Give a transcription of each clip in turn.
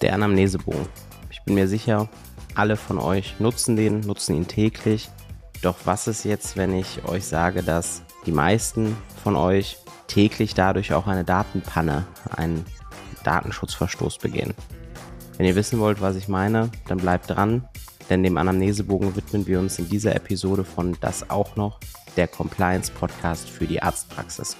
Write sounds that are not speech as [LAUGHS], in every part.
Der Anamnesebogen. Ich bin mir sicher, alle von euch nutzen den, nutzen ihn täglich. Doch was ist jetzt, wenn ich euch sage, dass die meisten von euch täglich dadurch auch eine Datenpanne, einen Datenschutzverstoß begehen? Wenn ihr wissen wollt, was ich meine, dann bleibt dran, denn dem Anamnesebogen widmen wir uns in dieser Episode von Das auch noch, der Compliance Podcast für die Arztpraxis.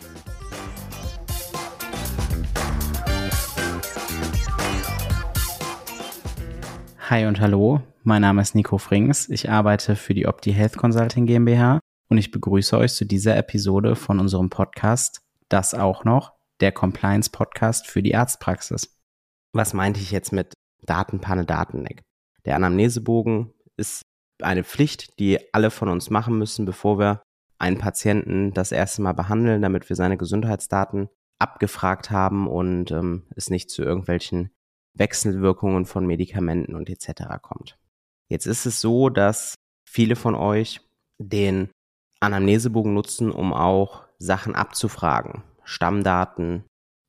Hi und hallo, mein Name ist Nico Frings. Ich arbeite für die Opti Health Consulting GmbH und ich begrüße euch zu dieser Episode von unserem Podcast, das auch noch, der Compliance Podcast für die Arztpraxis. Was meinte ich jetzt mit Datenpanne, Datenleck? Der Anamnesebogen ist eine Pflicht, die alle von uns machen müssen, bevor wir einen Patienten das erste Mal behandeln, damit wir seine Gesundheitsdaten abgefragt haben und ähm, es nicht zu irgendwelchen Wechselwirkungen von Medikamenten und etc. kommt. Jetzt ist es so, dass viele von euch den Anamnesebogen nutzen, um auch Sachen abzufragen. Stammdaten,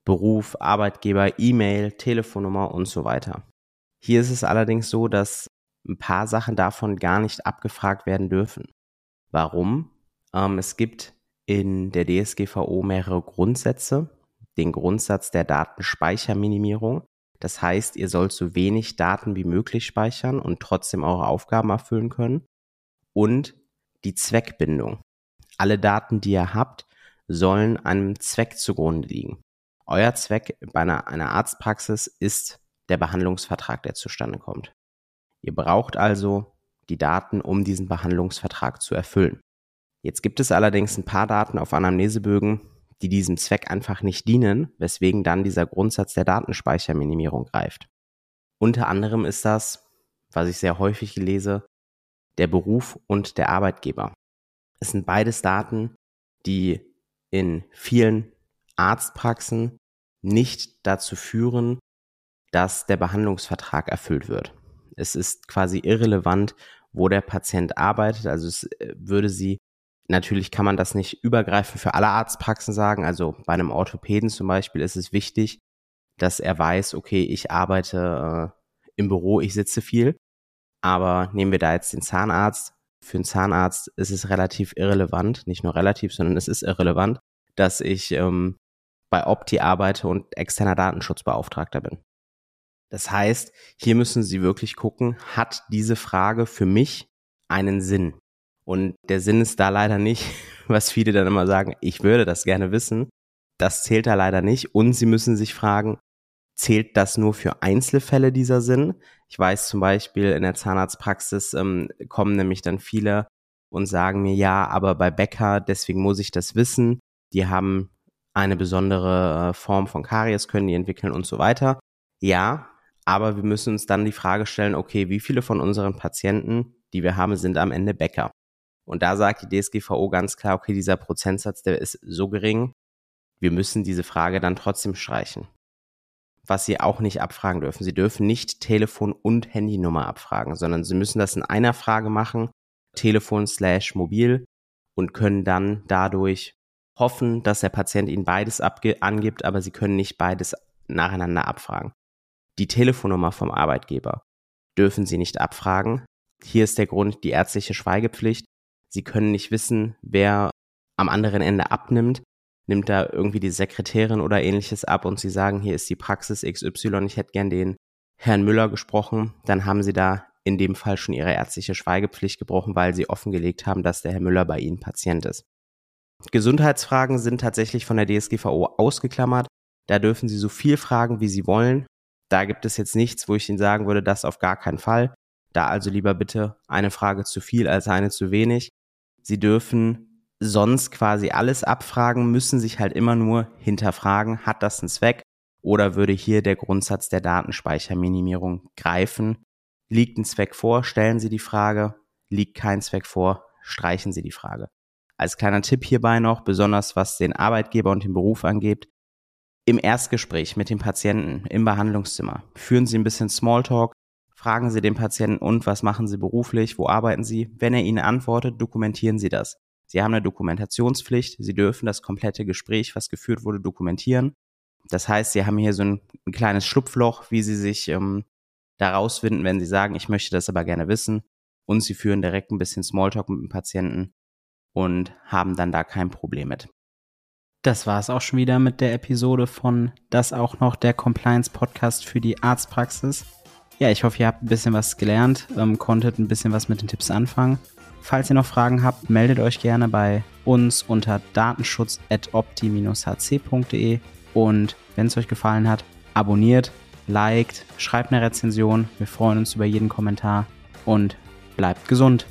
Beruf, Arbeitgeber, E-Mail, Telefonnummer und so weiter. Hier ist es allerdings so, dass ein paar Sachen davon gar nicht abgefragt werden dürfen. Warum? Ähm, es gibt in der DSGVO mehrere Grundsätze. Den Grundsatz der Datenspeicherminimierung. Das heißt, ihr sollt so wenig Daten wie möglich speichern und trotzdem eure Aufgaben erfüllen können. Und die Zweckbindung. Alle Daten, die ihr habt, sollen einem Zweck zugrunde liegen. Euer Zweck bei einer, einer Arztpraxis ist der Behandlungsvertrag, der zustande kommt. Ihr braucht also die Daten, um diesen Behandlungsvertrag zu erfüllen. Jetzt gibt es allerdings ein paar Daten auf Anamnesebögen, die diesem Zweck einfach nicht dienen, weswegen dann dieser Grundsatz der Datenspeicherminimierung greift. Unter anderem ist das, was ich sehr häufig lese, der Beruf und der Arbeitgeber. Es sind beides Daten, die in vielen Arztpraxen nicht dazu führen, dass der Behandlungsvertrag erfüllt wird. Es ist quasi irrelevant, wo der Patient arbeitet. Also es äh, würde sie Natürlich kann man das nicht übergreifend für alle Arztpraxen sagen. Also bei einem Orthopäden zum Beispiel ist es wichtig, dass er weiß, okay, ich arbeite äh, im Büro, ich sitze viel. Aber nehmen wir da jetzt den Zahnarzt. Für einen Zahnarzt ist es relativ irrelevant, nicht nur relativ, sondern es ist irrelevant, dass ich ähm, bei Opti arbeite und externer Datenschutzbeauftragter bin. Das heißt, hier müssen Sie wirklich gucken, hat diese Frage für mich einen Sinn? Und der Sinn ist da leider nicht, [LAUGHS] was viele dann immer sagen, ich würde das gerne wissen. Das zählt da leider nicht. Und sie müssen sich fragen, zählt das nur für Einzelfälle dieser Sinn? Ich weiß zum Beispiel in der Zahnarztpraxis ähm, kommen nämlich dann viele und sagen mir, ja, aber bei Bäcker, deswegen muss ich das wissen. Die haben eine besondere äh, Form von Karies, können die entwickeln und so weiter. Ja, aber wir müssen uns dann die Frage stellen, okay, wie viele von unseren Patienten, die wir haben, sind am Ende Bäcker? Und da sagt die DSGVO ganz klar, okay, dieser Prozentsatz, der ist so gering, wir müssen diese Frage dann trotzdem streichen. Was Sie auch nicht abfragen dürfen. Sie dürfen nicht Telefon und Handynummer abfragen, sondern Sie müssen das in einer Frage machen, Telefon slash mobil und können dann dadurch hoffen, dass der Patient Ihnen beides angibt, aber Sie können nicht beides nacheinander abfragen. Die Telefonnummer vom Arbeitgeber dürfen Sie nicht abfragen. Hier ist der Grund die ärztliche Schweigepflicht. Sie können nicht wissen, wer am anderen Ende abnimmt. Nimmt da irgendwie die Sekretärin oder ähnliches ab und Sie sagen, hier ist die Praxis XY, ich hätte gern den Herrn Müller gesprochen, dann haben Sie da in dem Fall schon Ihre ärztliche Schweigepflicht gebrochen, weil Sie offengelegt haben, dass der Herr Müller bei Ihnen Patient ist. Gesundheitsfragen sind tatsächlich von der DSGVO ausgeklammert. Da dürfen Sie so viel fragen, wie Sie wollen. Da gibt es jetzt nichts, wo ich Ihnen sagen würde, das auf gar keinen Fall. Da also lieber bitte eine Frage zu viel als eine zu wenig. Sie dürfen sonst quasi alles abfragen, müssen sich halt immer nur hinterfragen, hat das einen Zweck oder würde hier der Grundsatz der Datenspeicherminimierung greifen? Liegt ein Zweck vor, stellen Sie die Frage, liegt kein Zweck vor, streichen Sie die Frage. Als kleiner Tipp hierbei noch, besonders was den Arbeitgeber und den Beruf angeht, im Erstgespräch mit dem Patienten im Behandlungszimmer führen Sie ein bisschen Smalltalk, Fragen Sie den Patienten, und was machen Sie beruflich, wo arbeiten Sie? Wenn er Ihnen antwortet, dokumentieren Sie das. Sie haben eine Dokumentationspflicht, Sie dürfen das komplette Gespräch, was geführt wurde, dokumentieren. Das heißt, sie haben hier so ein, ein kleines Schlupfloch, wie sie sich ähm, da rausfinden, wenn sie sagen, ich möchte das aber gerne wissen. Und sie führen direkt ein bisschen Smalltalk mit dem Patienten und haben dann da kein Problem mit. Das war es auch schon wieder mit der Episode von Das auch noch der Compliance Podcast für die Arztpraxis. Ja, ich hoffe, ihr habt ein bisschen was gelernt, ähm, konntet ein bisschen was mit den Tipps anfangen. Falls ihr noch Fragen habt, meldet euch gerne bei uns unter datenschutz.opti-hc.de und wenn es euch gefallen hat, abonniert, liked, schreibt eine Rezension. Wir freuen uns über jeden Kommentar und bleibt gesund.